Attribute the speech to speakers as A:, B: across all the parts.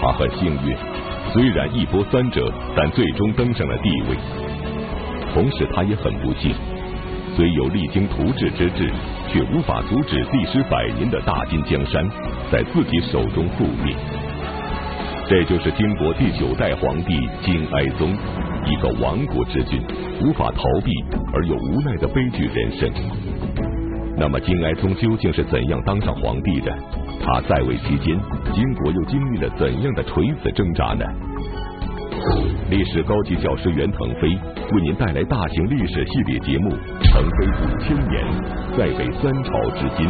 A: 他很幸运，虽然一波三折，但最终登上了帝位。同时，他也很不幸，虽有励精图治之志，却无法阻止历时百年的大金江山在自己手中覆灭。这就是金国第九代皇帝金哀宗，一个亡国之君，无法逃避而又无奈的悲剧人生。那么，金哀宗究竟是怎样当上皇帝的？他在位期间，金国又经历了怎样的垂死挣扎呢？历史高级教师袁腾飞为您带来大型历史系列节目《腾飞五千年，在北三朝至今》，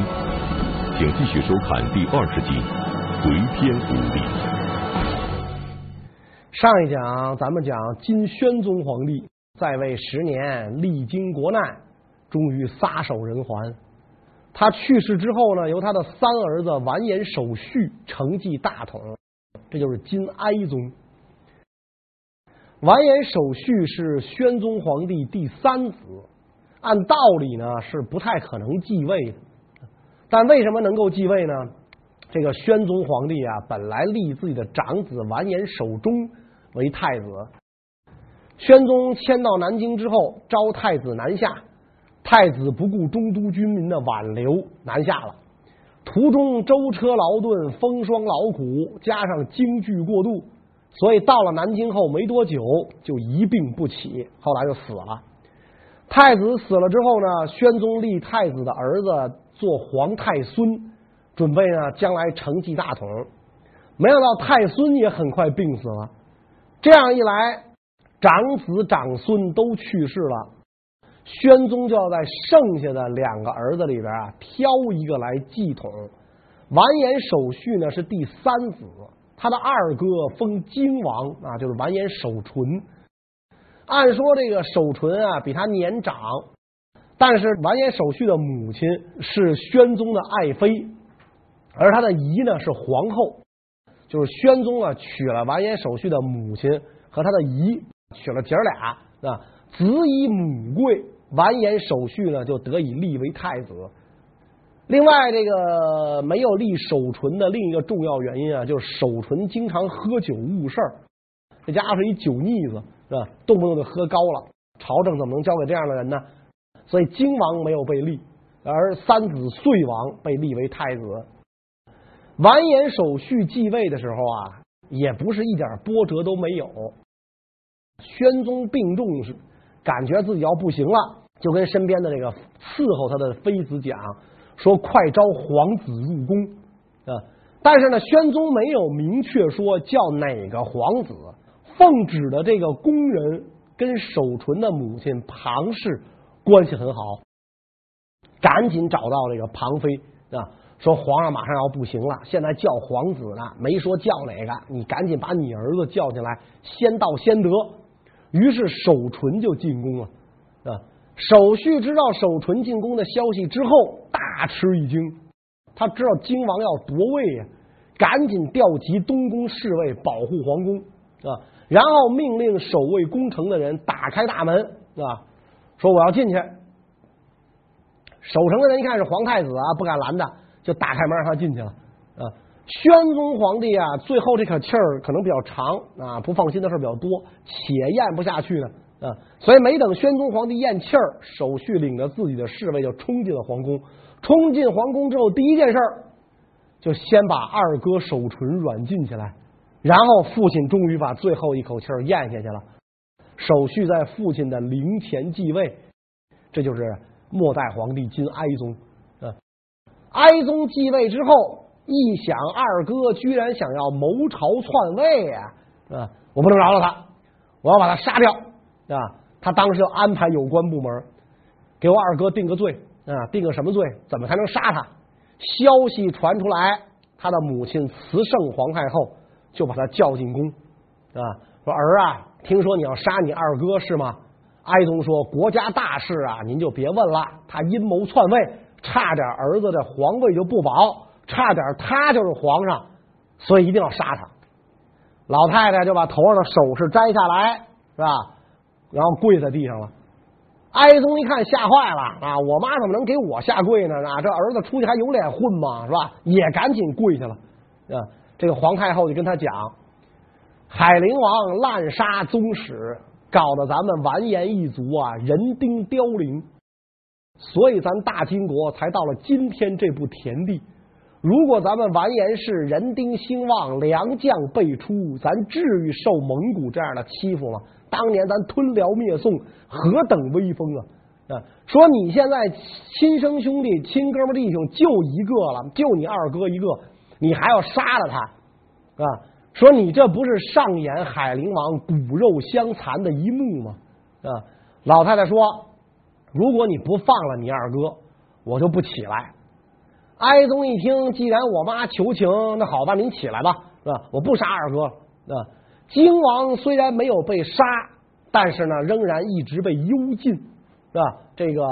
A: 请继续收看第二十集《回天无力》。
B: 上一讲咱们讲金宣宗皇帝在位十年，历经国难，终于撒手人寰。他去世之后呢，由他的三儿子完颜守绪承继大统，这就是金哀宗。完颜守绪是宣宗皇帝第三子，按道理呢是不太可能继位的，但为什么能够继位呢？这个宣宗皇帝啊，本来立自己的长子完颜守忠为太子，宣宗迁到南京之后，召太子南下。太子不顾中都军民的挽留，南下了。途中舟车劳顿，风霜劳苦，加上惊惧过度，所以到了南京后没多久就一病不起，后来就死了。太子死了之后呢，宣宗立太子的儿子做皇太孙，准备呢将来承继大统。没想到太孙也很快病死了，这样一来，长子长孙都去世了。宣宗就要在剩下的两个儿子里边啊挑一个来继统。完颜守绪呢是第三子，他的二哥封金王啊，就是完颜守纯。按说这个守纯啊比他年长，但是完颜守绪的母亲是宣宗的爱妃，而他的姨呢是皇后，就是宣宗啊娶了完颜守绪的母亲和他的姨，娶了姐儿俩啊，子以母贵。完颜守绪呢，就得以立为太子。另外，这个没有立守纯的另一个重要原因啊，就是守纯经常喝酒误事儿，这家伙是一酒腻子，是吧？动不动就喝高了。朝政怎么能交给这样的人呢？所以京王没有被立，而三子遂王被立为太子。完颜守绪继位的时候啊，也不是一点波折都没有。宣宗病重时，感觉自己要不行了。就跟身边的这个伺候他的妃子讲说：“快招皇子入宫啊！”但是呢，宣宗没有明确说叫哪个皇子。奉旨的这个宫人跟守纯的母亲庞氏关系很好，赶紧找到这个庞妃啊，说皇上马上要不行了，现在叫皇子呢，没说叫哪个，你赶紧把你儿子叫进来，先到先得。于是守纯就进宫了啊。守绪知道守纯进宫的消息之后，大吃一惊。他知道京王要夺位呀，赶紧调集东宫侍卫保护皇宫啊，然后命令守卫宫城的人打开大门啊，说我要进去。守城的人一看是皇太子啊，不敢拦他，就打开门让他进去了啊。宣宗皇帝啊，最后这口气儿可能比较长啊，不放心的事比较多，且咽不下去呢。啊，所以没等宣宗皇帝咽气儿，守绪领着自己的侍卫就冲进了皇宫。冲进皇宫之后，第一件事儿就先把二哥守纯软禁起来，然后父亲终于把最后一口气儿咽下去了。守续在父亲的灵前继位，这就是末代皇帝金哀宗。啊，哀宗继位之后，一想二哥居然想要谋朝篡位呀，啊，我不能饶了他，我要把他杀掉。啊，他当时就安排有关部门给我二哥定个罪啊，定个什么罪？怎么才能杀他？消息传出来，他的母亲慈圣皇太后就把他叫进宫啊，说儿啊，听说你要杀你二哥是吗？哀宗说，国家大事啊，您就别问了。他阴谋篡位，差点儿子的皇位就不保，差点他就是皇上，所以一定要杀他。老太太就把头上的首饰摘下来，是吧？然后跪在地上了，哀宗一看吓坏了啊！我妈怎么能给我下跪呢？啊，这儿子出去还有脸混吗？是吧？也赶紧跪下了啊！这个皇太后就跟他讲，海陵王滥杀宗室，搞得咱们完颜一族啊人丁凋零，所以咱大金国才到了今天这步田地。如果咱们完颜氏人丁兴旺，良将辈出，咱至于受蒙古这样的欺负吗？当年咱吞辽灭宋，何等威风啊！啊，说你现在亲生兄弟、亲哥们弟兄就一个了，就你二哥一个，你还要杀了他啊？说你这不是上演海陵王骨肉相残的一幕吗？啊，老太太说，如果你不放了你二哥，我就不起来。哀宗一听，既然我妈求情，那好吧，您起来吧，是吧？我不杀二哥。啊，京王虽然没有被杀，但是呢，仍然一直被幽禁，是吧？这个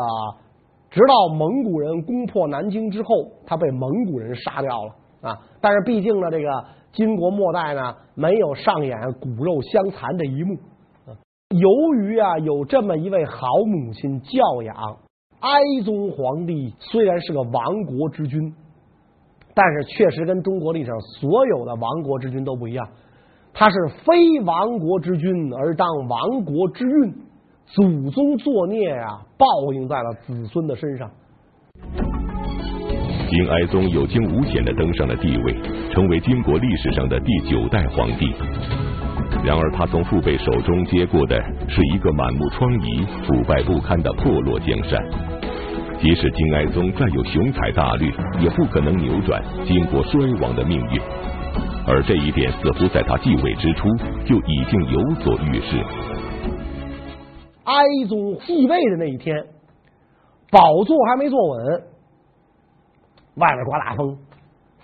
B: 直到蒙古人攻破南京之后，他被蒙古人杀掉了啊。但是毕竟呢，这个金国末代呢，没有上演骨肉相残这一幕。由于啊，有这么一位好母亲教养。哀宗皇帝虽然是个亡国之君，但是确实跟中国历史上所有的亡国之君都不一样。他是非亡国之君而当亡国之运，祖宗作孽啊，报应在了子孙的身上。
A: 金哀宗有惊无险的登上了帝位，成为金国历史上的第九代皇帝。然而，他从父辈手中接过的是一个满目疮痍、腐败不堪的破落江山。即使金哀宗再有雄才大略，也不可能扭转金国衰亡的命运。而这一点似乎在他继位之初就已经有所预示。
B: 哀宗继位的那一天，宝座还没坐稳，外面刮大风，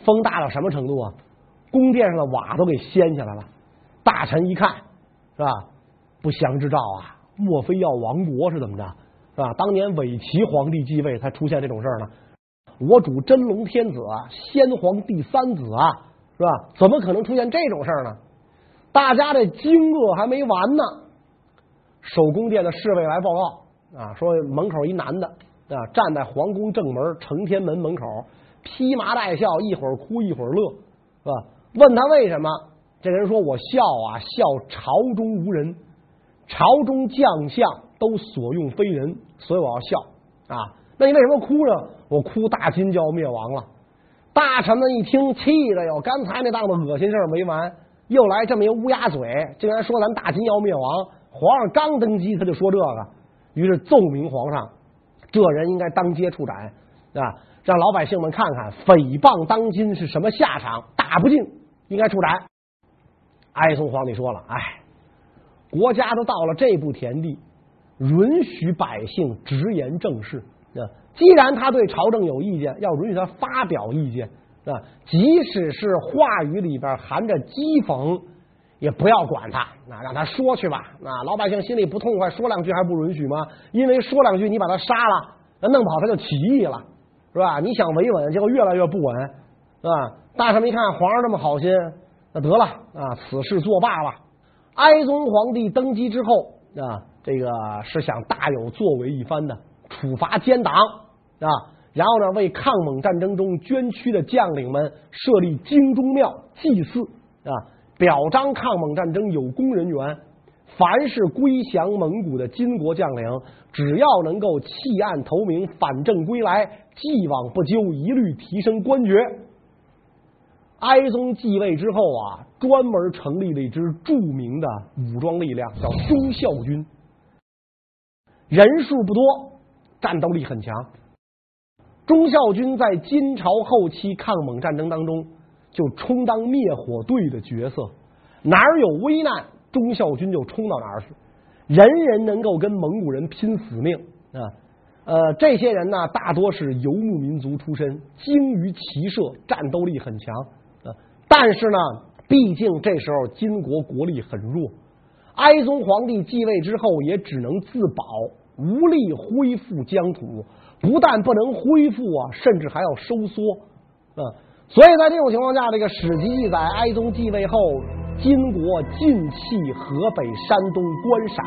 B: 风大到什么程度啊？宫殿上的瓦都给掀下来了。大臣一看，是吧？不祥之兆啊！莫非要亡国是怎么着？是吧？当年伪齐皇帝继位才出现这种事儿呢。我主真龙天子啊，先皇第三子啊，是吧？怎么可能出现这种事儿呢？大家这惊愕还没完呢。守宫殿的侍卫来报告啊，说门口一男的啊，站在皇宫正门承天门门口，披麻戴孝，一会儿哭一会儿乐，是吧？问他为什么？这人说：“我笑啊，笑朝中无人，朝中将相都所用非人，所以我要笑啊。那你为什么哭呢？我哭大金就要灭亡了。”大臣们一听，气的哟！刚才那档子恶心事儿没完，又来这么一乌鸦嘴，竟然说咱大金要灭亡。皇上刚登基，他就说这个，于是奏明皇上，这人应该当街处斩啊，让老百姓们看看诽谤当今是什么下场，大不敬，应该处斩。哀宗皇帝说了：“哎，国家都到了这步田地，允许百姓直言正事。既然他对朝政有意见，要允许他发表意见啊。即使是话语里边含着讥讽，也不要管他，那让他说去吧。那老百姓心里不痛快，说两句还不允许吗？因为说两句你把他杀了，那弄不好他就起义了，是吧？你想维稳，结果越来越不稳，是吧？大臣们一看皇上这么好心。”那得了啊，此事作罢了。哀宗皇帝登基之后啊，这个是想大有作为一番的，处罚奸党啊，然后呢，为抗蒙战争中捐躯的将领们设立精忠庙祭祀啊，表彰抗蒙战争有功人员。凡是归降蒙古的金国将领，只要能够弃暗投明，反正归来，既往不咎，一律提升官爵。哀宗继位之后啊，专门成立了一支著名的武装力量，叫忠孝军，人数不多，战斗力很强。忠孝军在金朝后期抗蒙战争当中，就充当灭火队的角色，哪儿有危难，忠孝军就冲到哪儿去，人人能够跟蒙古人拼死命啊。呃，这些人呢，大多是游牧民族出身，精于骑射，战斗力很强。但是呢，毕竟这时候金国国力很弱，哀宗皇帝继位之后也只能自保，无力恢复疆土，不但不能恢复啊，甚至还要收缩嗯。所以在这种情况下，这个史籍记载，哀宗继位后，金国尽弃河北、山东、关陕，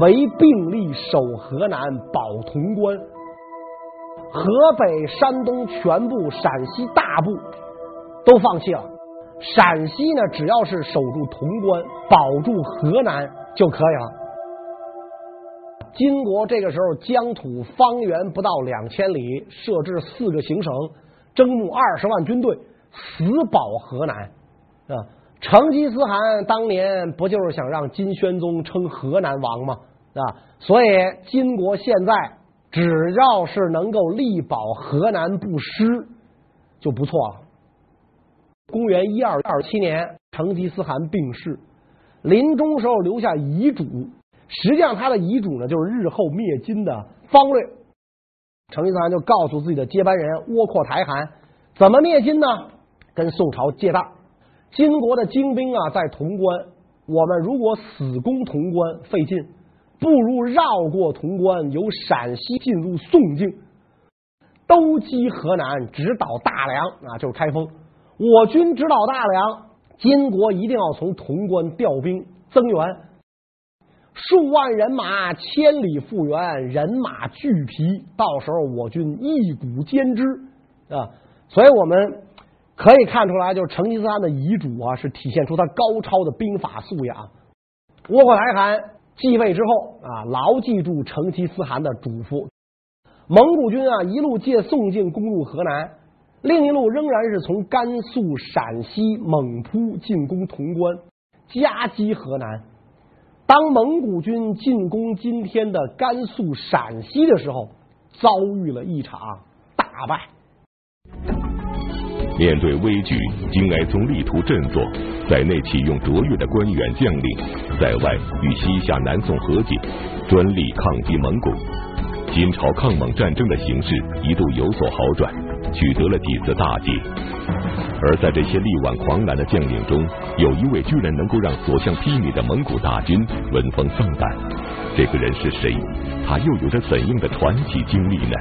B: 唯并立守河南、保潼关。河北、山东全部，陕西大部都放弃了。陕西呢，只要是守住潼关，保住河南就可以了。金国这个时候疆土方圆不到两千里，设置四个行省，征募二十万军队，死保河南啊。成吉思汗当年不就是想让金宣宗称河南王吗？啊，所以金国现在只要是能够力保河南不失，就不错了。公元一二二七年，成吉思汗病逝，临终时候留下遗嘱。实际上，他的遗嘱呢，就是日后灭金的方略。成吉思汗就告诉自己的接班人窝阔台汗，怎么灭金呢？跟宋朝借道。金国的精兵啊，在潼关，我们如果死攻潼关费劲，不如绕过潼关，由陕西进入宋境，兜击河南，直捣大梁啊，就是开封。我军直捣大梁，金国一定要从潼关调兵增援。数万人马千里复援，人马俱疲，到时候我军一鼓兼之啊！所以我们可以看出来，就是成吉思汗的遗嘱啊，是体现出他高超的兵法素养。窝阔台汗继位之后啊，牢记住成吉思汗的嘱咐，蒙古军啊一路借宋境攻入河南，另一路仍然是从甘肃、陕西猛扑进攻潼关，夹击河南。当蒙古军进攻今天的甘肃、陕西的时候，遭遇了一场大败。
A: 面对危局，金哀宗力图振作，在内启用卓越的官员将领，在外与西夏、南宋和解，专力抗击蒙古。金朝抗蒙战争的形势一度有所好转，取得了几次大捷。而在这些力挽狂澜的将领中，有一位居然能够让所向披靡的蒙古大军闻风丧胆。这个人是谁？他又有着怎样的传奇经历呢？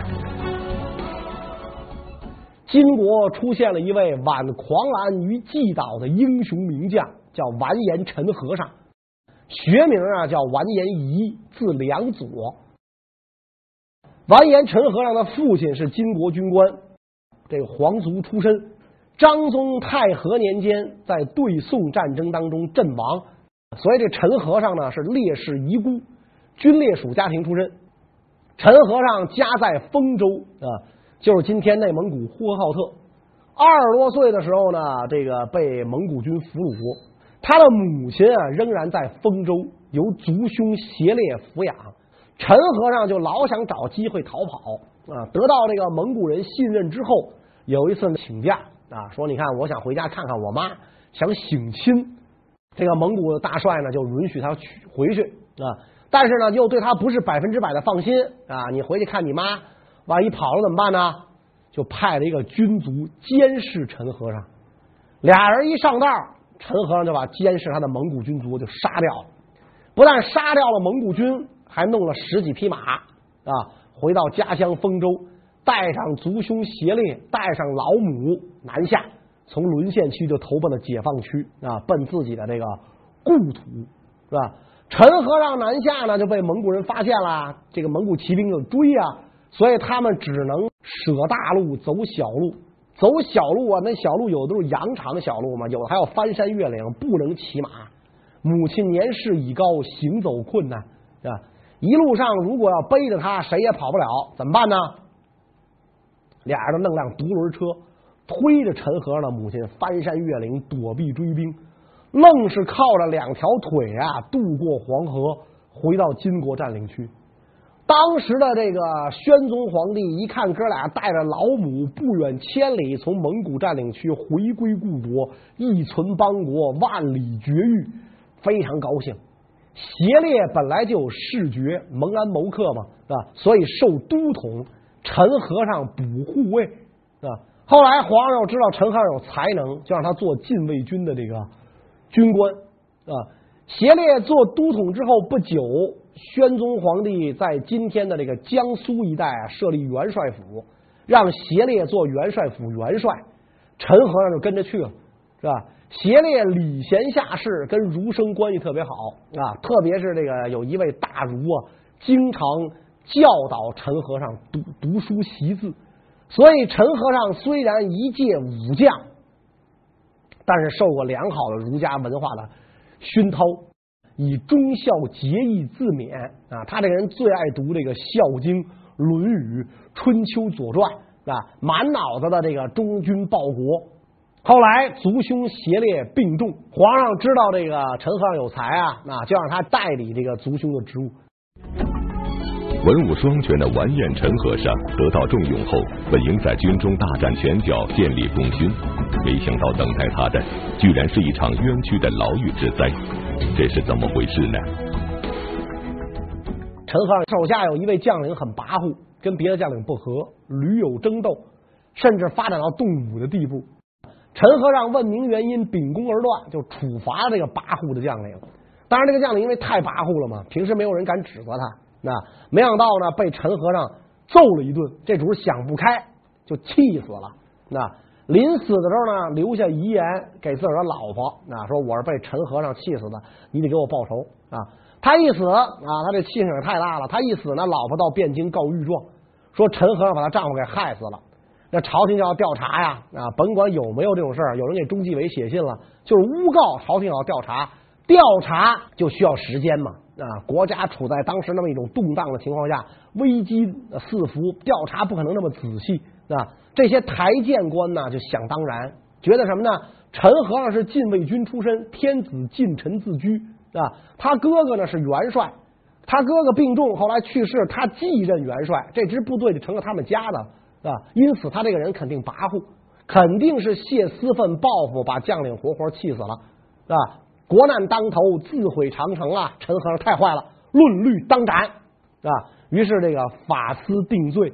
B: 金国出现了一位挽狂澜于既倒的英雄名将，叫完颜陈和尚，学名啊叫完颜仪，字良佐。完颜陈和尚的父亲是金国军官，这个皇族出身。张宗太和年间，在对宋战争当中阵亡，所以这陈和尚呢是烈士遗孤，军烈属家庭出身。陈和尚家在丰州啊，就是今天内蒙古呼和浩特。二十多岁的时候呢，这个被蒙古军俘虏，他的母亲啊仍然在丰州，由族兄协烈抚养。陈和尚就老想找机会逃跑啊，得到这个蒙古人信任之后，有一次请假。啊，说你看，我想回家看看我妈，想省亲。这个蒙古的大帅呢，就允许他去回去啊，但是呢，又对他不是百分之百的放心啊。你回去看你妈，万一跑了怎么办呢？就派了一个军卒监视陈和尚。俩人一上道，陈和尚就把监视他的蒙古军卒就杀掉了。不但杀掉了蒙古军，还弄了十几匹马啊，回到家乡丰州。带上族兄协烈，带上老母南下，从沦陷区就投奔了解放区啊，奔自己的这个故土，是吧？陈和尚南下呢，就被蒙古人发现了，这个蒙古骑兵就追啊，所以他们只能舍大路走小路，走小路啊，那小路有的都是羊肠小路嘛，有的还要翻山越岭，不能骑马。母亲年事已高，行走困难，是吧？一路上如果要背着他，谁也跑不了，怎么办呢？俩人弄辆独轮车，推着陈和尚的母亲翻山越岭躲避追兵，愣是靠着两条腿啊渡过黄河，回到金国占领区。当时的这个宣宗皇帝一看哥俩带着老母不远千里从蒙古占领区回归故国，一存邦国，万里绝域，非常高兴。协烈本来就有世爵蒙安谋克嘛，是吧？所以受都统。陈和尚补护卫啊，后来皇上知道陈和尚有才能，就让他做禁卫军的这个军官啊。协烈做都统之后不久，宣宗皇帝在今天的这个江苏一带啊设立元帅府，让协烈做元帅府元帅，陈和尚就跟着去了，是吧？协烈礼贤下士，跟儒生关系特别好啊，特别是这个有一位大儒啊，经常。教导陈和尚读读书习字，所以陈和尚虽然一介武将，但是受过良好的儒家文化的熏陶，以忠孝节义自勉啊。他这个人最爱读这个《孝经》《论语》《春秋》《左传》啊，满脑子的这个忠君报国。后来族兄协烈病重，皇上知道这个陈和尚有才啊，那就让他代理这个族兄的职务。
A: 文武双全的完颜陈和尚得到重用后，本应在军中大展拳脚，建立功勋，没想到等待他的居然是一场冤屈的牢狱之灾，这是怎么回事呢？
B: 陈和尚手下有一位将领很跋扈，跟别的将领不和，屡有争斗，甚至发展到动武的地步。陈和尚问明原因，秉公而断，就处罚这个跋扈的将领。当然，这个将领因为太跋扈了嘛，平时没有人敢指责他。那没想到呢，被陈和尚揍了一顿，这主想不开，就气死了。那临死的时候呢，留下遗言给自个儿的老婆，那说我是被陈和尚气死的，你得给我报仇啊！他一死啊，他这气性也太大了。他一死呢，老婆到汴京告御状，说陈和尚把他丈夫给害死了。那朝廷就要调查呀，啊，甭管有没有这种事儿，有人给中纪委写信了，就是诬告，朝廷要调查，调查就需要时间嘛，啊，国家处在当时那么一种动荡的情况下，危机四伏，调查不可能那么仔细，啊，这些台谏官呢就想当然，觉得什么呢？陈和尚是禁卫军出身，天子近臣自居，啊，他哥哥呢是元帅，他哥哥病重，后来去世，他继任元帅，这支部队就成了他们家的。啊，因此他这个人肯定跋扈，肯定是泄私愤报复，把将领活活气死了，啊，国难当头，自毁长城啊！陈和尚太坏了，论律当斩啊！于是这个法司定罪，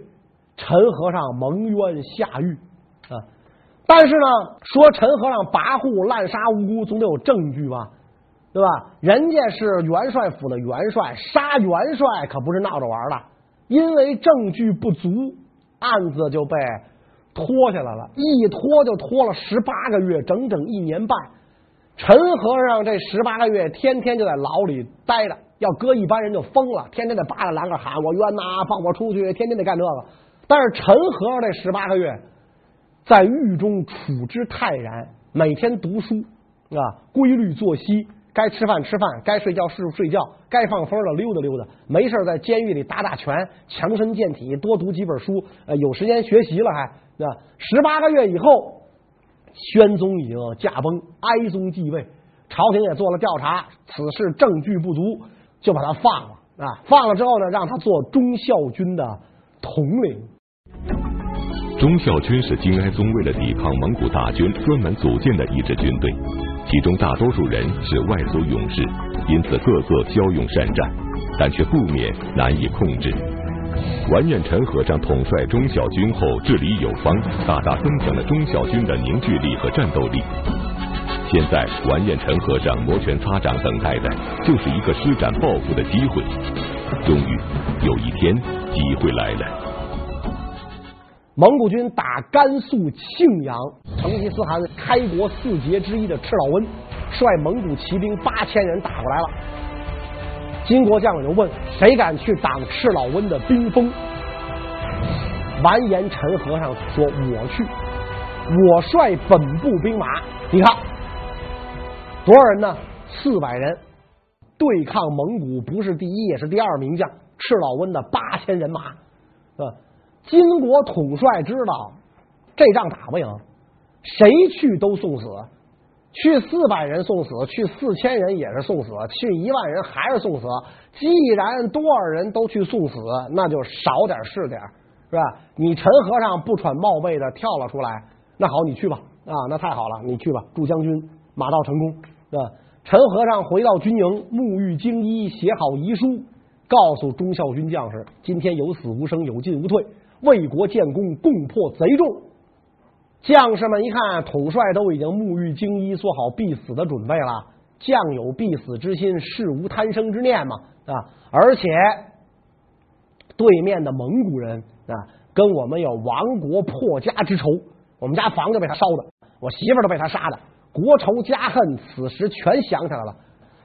B: 陈和尚蒙冤下狱啊。但是呢，说陈和尚跋扈滥杀无辜，总得有证据吧？对吧？人家是元帅府的元帅，杀元帅可不是闹着玩的，因为证据不足。案子就被拖下来了，一拖就拖了十八个月，整整一年半。陈和尚这十八个月天天就在牢里待着，要搁一般人就疯了，天天得扒着栏杆喊我冤呐，放我出去，天天得干这个。但是陈和尚这十八个月在狱中处之泰然，每天读书啊，规律作息。该吃饭吃饭，该睡觉是睡觉，该放风的溜达溜达，没事在监狱里打打拳，强身健体，多读几本书，呃，有时间学习了还。那十八个月以后，宣宗已经驾崩，哀宗继位，朝廷也做了调查，此事证据不足，就把他放了啊。放了之后呢，让他做忠孝军的统领。
A: 忠孝军是金哀宗为了抵抗蒙古大军专门组建的一支军队。其中大多数人是外族勇士，因此个个骁勇善战，但却不免难以控制。完颜陈和尚统帅忠孝军后治理有方，大大增强了忠孝军的凝聚力和战斗力。现在完颜陈和尚摩拳擦掌，等待的就是一个施展抱负的机会。终于有一天，机会来了。
B: 蒙古军打甘肃庆阳，成吉思汗开国四杰之一的赤老温率蒙古骑兵八千人打过来了。金国将领就问：谁敢去挡赤老温的兵锋？完颜陈和尚说：我去，我率本部兵马。你看多少人呢？四百人对抗蒙古不是第一也是第二名将赤老温的八千人马，啊。金国统帅知道这仗打不赢，谁去都送死，去四百人送死，去四千人也是送死，去一万人还是送死。既然多少人都去送死，那就少点是点，是吧？你陈和尚不揣冒昧的跳了出来，那好，你去吧，啊，那太好了，你去吧，祝将军马到成功，是吧？陈和尚回到军营，沐浴更衣，写好遗书，告诉忠孝军将士：今天有死无生，有进无退。为国建功，共破贼众。将士们一看，统帅都已经沐浴更衣，做好必死的准备了。将有必死之心，士无贪生之念嘛啊！而且对面的蒙古人啊，跟我们有亡国破家之仇。我们家房子被他烧的，我媳妇都被他杀的，国仇家恨，此时全想起来了。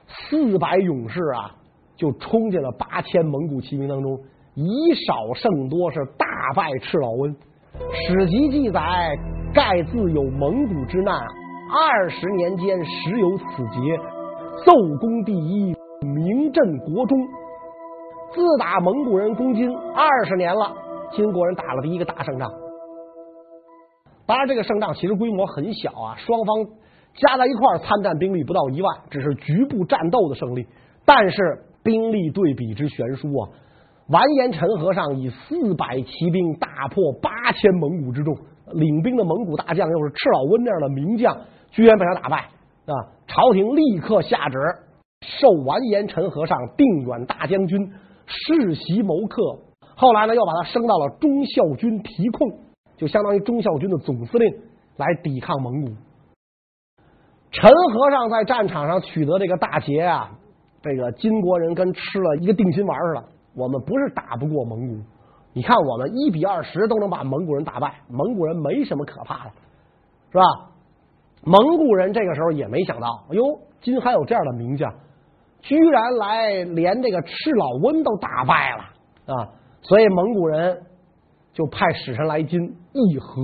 B: 四百勇士啊，就冲进了八千蒙古骑兵当中。以少胜多，是大败赤老温。史籍记载，盖自有蒙古之难，二十年间时有此劫，奏功第一，名震国中。自打蒙古人攻金二十年了，金国人打了第一个大胜仗。当然，这个胜仗其实规模很小啊，双方加在一块参战兵力不到一万，只是局部战斗的胜利。但是兵力对比之悬殊啊，完颜陈和尚以四百骑兵大破八千蒙古之众，领兵的蒙古大将又是赤老温这样的名将，居然被他打败啊！朝廷立刻下旨授完颜陈和尚定远大将军。世袭谋克，后来呢，又把他升到了忠孝军提控，就相当于忠孝军的总司令，来抵抗蒙古。陈和尚在战场上取得这个大捷啊，这个金国人跟吃了一个定心丸似的。我们不是打不过蒙古，你看我们一比二十都能把蒙古人打败，蒙古人没什么可怕的，是吧？蒙古人这个时候也没想到，哎呦，金还有这样的名将。居然来连这个赤老温都打败了啊！所以蒙古人就派使臣来金议和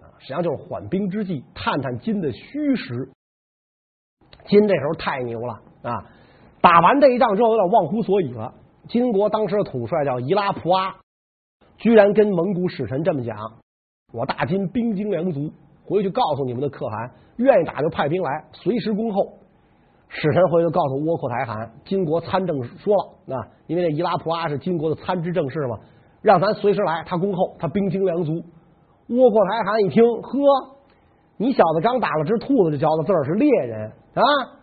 B: 啊，实际上就是缓兵之计，探探金的虚实。金这时候太牛了啊！打完这一仗之后，有点忘乎所以了。金国当时的统帅叫伊拉普阿，居然跟蒙古使臣这么讲：“我大金兵精粮足，回去告诉你们的可汗，愿意打就派兵来，随时恭候。”使臣回去告诉窝阔台汗，金国参政说了啊，因为这伊拉普阿是金国的参知政事嘛，让咱随时来，他恭候，他兵精粮足。窝阔台汗一听，呵，你小子刚打了只兔子就叫的字儿是猎人啊，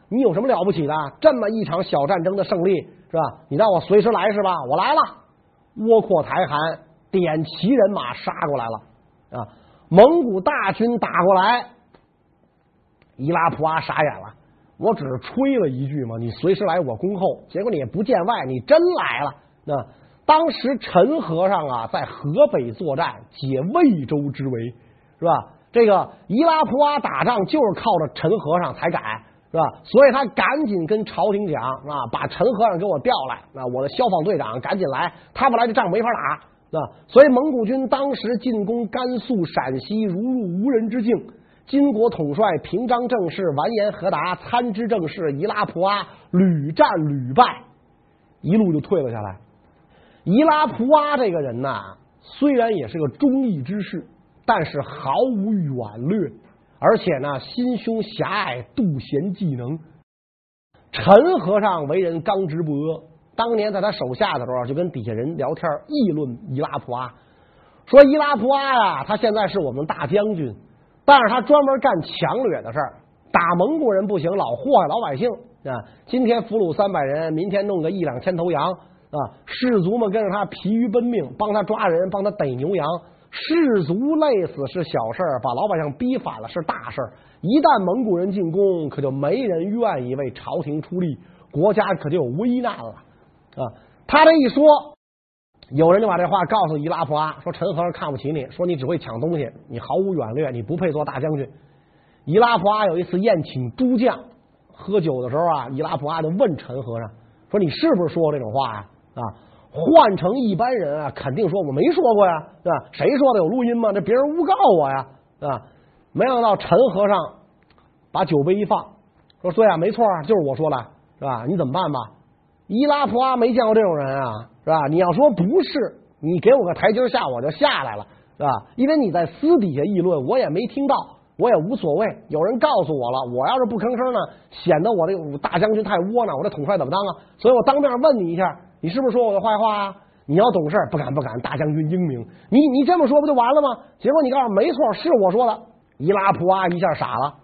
B: 你有什么了不起的？这么一场小战争的胜利是吧？你让我随时来是吧？我来了。窝阔台汗点齐人马杀过来了啊，蒙古大军打过来，伊拉普阿傻眼了。我只是吹了一句嘛，你随时来我恭候，结果你也不见外，你真来了。那当时陈和尚啊，在河北作战，解魏州之围，是吧？这个伊拉普阿打仗就是靠着陈和尚才改，是吧？所以他赶紧跟朝廷讲啊，把陈和尚给我调来，那我的消防队长赶紧来，他不来这仗没法打，啊。所以蒙古军当时进攻甘肃、陕西，如入无人之境。金国统帅平章政事完颜和达、参知政事伊拉普阿屡战屡败，一路就退了下来。伊拉普阿这个人呐，虽然也是个忠义之士，但是毫无远略，而且呢，心胸狭隘，妒贤嫉能。陈和尚为人刚直不阿，当年在他手下的时候，就跟底下人聊天议论伊拉普阿，说伊拉普阿呀，他现在是我们大将军。但是他专门干强掠的事儿，打蒙古人不行，老祸害老百姓啊！今天俘虏三百人，明天弄个一两千头羊啊！士卒们跟着他疲于奔命，帮他抓人，帮他逮牛羊。士卒累死是小事儿，把老百姓逼反了是大事儿。一旦蒙古人进攻，可就没人愿意为朝廷出力，国家可就有危难了啊！他这一说。有人就把这话告诉伊拉普阿，说陈和尚看不起你，说你只会抢东西，你毫无远略，你不配做大将军。伊拉普阿有一次宴请诸将喝酒的时候啊，伊拉普阿就问陈和尚说：“你是不是说过这种话呀？”啊，换成一般人啊，肯定说我没说过呀，对吧？谁说的？有录音吗？这别人诬告我呀，啊！没想到陈和尚把酒杯一放，说：“对啊，没错啊，就是我说的，是吧？你怎么办吧？”伊拉普阿没见过这种人啊。是吧？你要说不是，你给我个台阶下，我就下来了，是吧？因为你在私底下议论，我也没听到，我也无所谓。有人告诉我了，我要是不吭声呢，显得我这个大将军太窝囊，我这统帅怎么当啊？所以我当面问你一下，你是不是说我的坏话啊？你要懂事，不敢不敢，大将军英明，你你这么说不就完了吗？结果你告诉没错，是我说的。伊拉普阿一下傻了，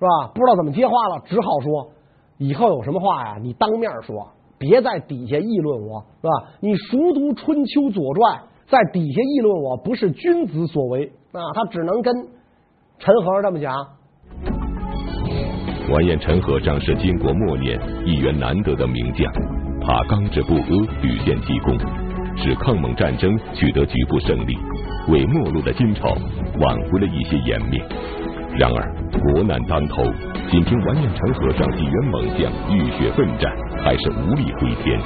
B: 是吧？不知道怎么接话了，只好说以后有什么话呀，你当面说。别在底下议论我，是吧？你熟读《春秋左传》，在底下议论我不是君子所为啊！他只能跟陈和这么讲。
A: 完颜陈和尚是金国末年一员难得的名将，他刚直不阿，屡建奇功，使抗蒙战争取得局部胜利，为没落的金朝挽回了一些颜面。然而国难当头，仅凭完颜成和尚几员猛将浴血奋战，还是无力回天。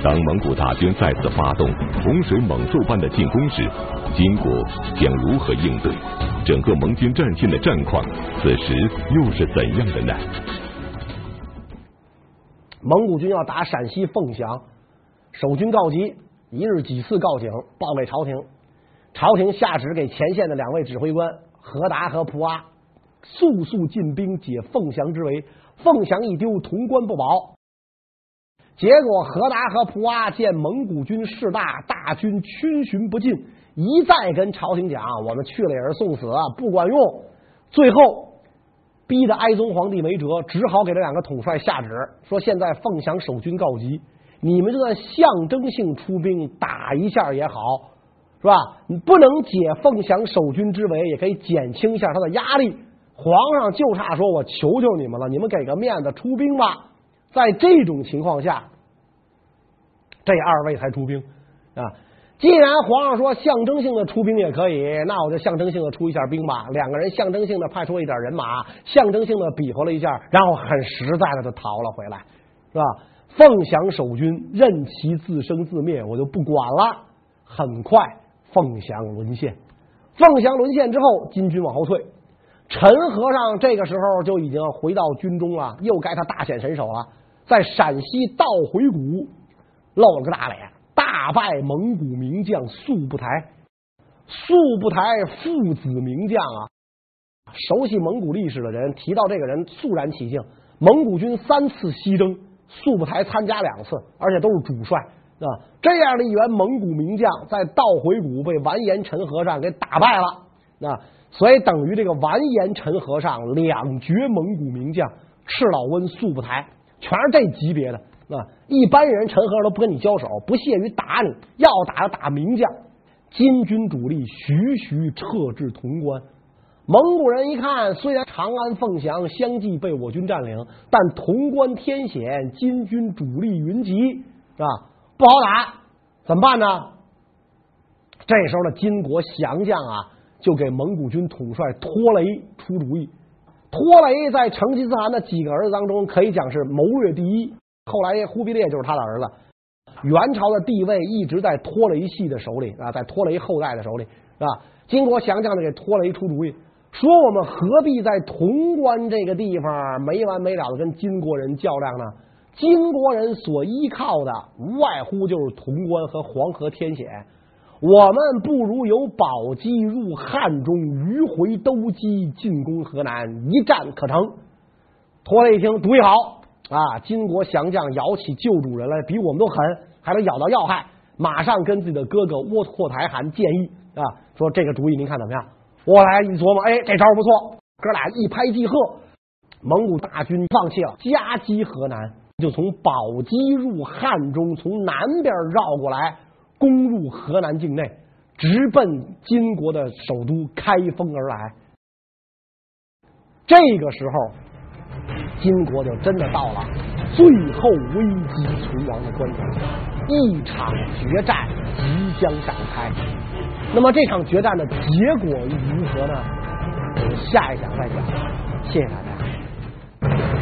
A: 当蒙古大军再次发动洪水猛兽般的进攻时，金国将如何应对？整个蒙军战线的战况，此时又是怎样的呢？
B: 蒙古军要打陕西凤翔，守军告急，一日几次告警，报给朝廷。朝廷下旨给前线的两位指挥官何达和蒲阿，速速进兵解凤翔之围。凤翔一丢，潼关不保。结果何达和蒲阿见蒙古军势大，大军逡巡不进，一再跟朝廷讲：“我们去了也是送死，不管用。”最后逼得哀宗皇帝没辙，只好给这两个统帅下旨，说：“现在凤翔守军告急，你们就算象征性出兵打一下也好，是吧？你不能解凤翔守军之围，也可以减轻一下他的压力。皇上就差说我求求你们了，你们给个面子出兵吧。”在这种情况下，这二位才出兵啊！既然皇上说象征性的出兵也可以，那我就象征性的出一下兵吧。两个人象征性的派出一点人马，象征性的比划了一下，然后很实在的就逃了回来，是吧？凤翔守军任其自生自灭，我就不管了。很快，凤翔沦陷。凤翔沦陷之后，金军往后退。陈和尚这个时候就已经回到军中了，又该他大显身手了。在陕西道回谷露了个大脸，大败蒙古名将速不台。速不台父子名将啊，熟悉蒙古历史的人提到这个人肃然起敬。蒙古军三次西征，速不台参加两次，而且都是主帅啊。这样的一员蒙古名将，在道回谷被完颜陈和尚给打败了啊，所以等于这个完颜陈和尚两绝蒙古名将赤老温速不台。全是这级别的啊！一般人陈和尚都不跟你交手，不屑于打你，要打就打名将。金军主力徐徐撤至潼关，蒙古人一看，虽然长安、凤翔相继被我军占领，但潼关天险，金军主力云集，是吧？不好打，怎么办呢？这时候的金国降将啊，就给蒙古军统帅拖雷出主意。拖雷在成吉思汗的几个儿子当中，可以讲是谋略第一。后来忽必烈就是他的儿子。元朝的地位一直在拖雷系的手里啊，在拖雷后代的手里，是吧？金国降将呢，给拖雷出主意，说我们何必在潼关这个地方没完没了的跟金国人较量呢？金国人所依靠的无外乎就是潼关和黄河天险。我们不如由宝鸡入汉中，迂回兜击进攻河南，一战可成。拖雷一听，主意好啊！金国降将咬起旧主人来，比我们都狠，还能咬到要害。马上跟自己的哥哥窝阔台汗建议啊，说这个主意您看怎么样？我来一琢磨，哎，这招不错。哥俩一拍即合，蒙古大军放弃了，夹击河南，就从宝鸡入汉中，从南边绕过来。攻入河南境内，直奔金国的首都开封而来。这个时候，金国就真的到了最后危机存亡的关头，一场决战即将展开。那么，这场决战的结果如何呢？我们下一讲再讲。谢谢大家。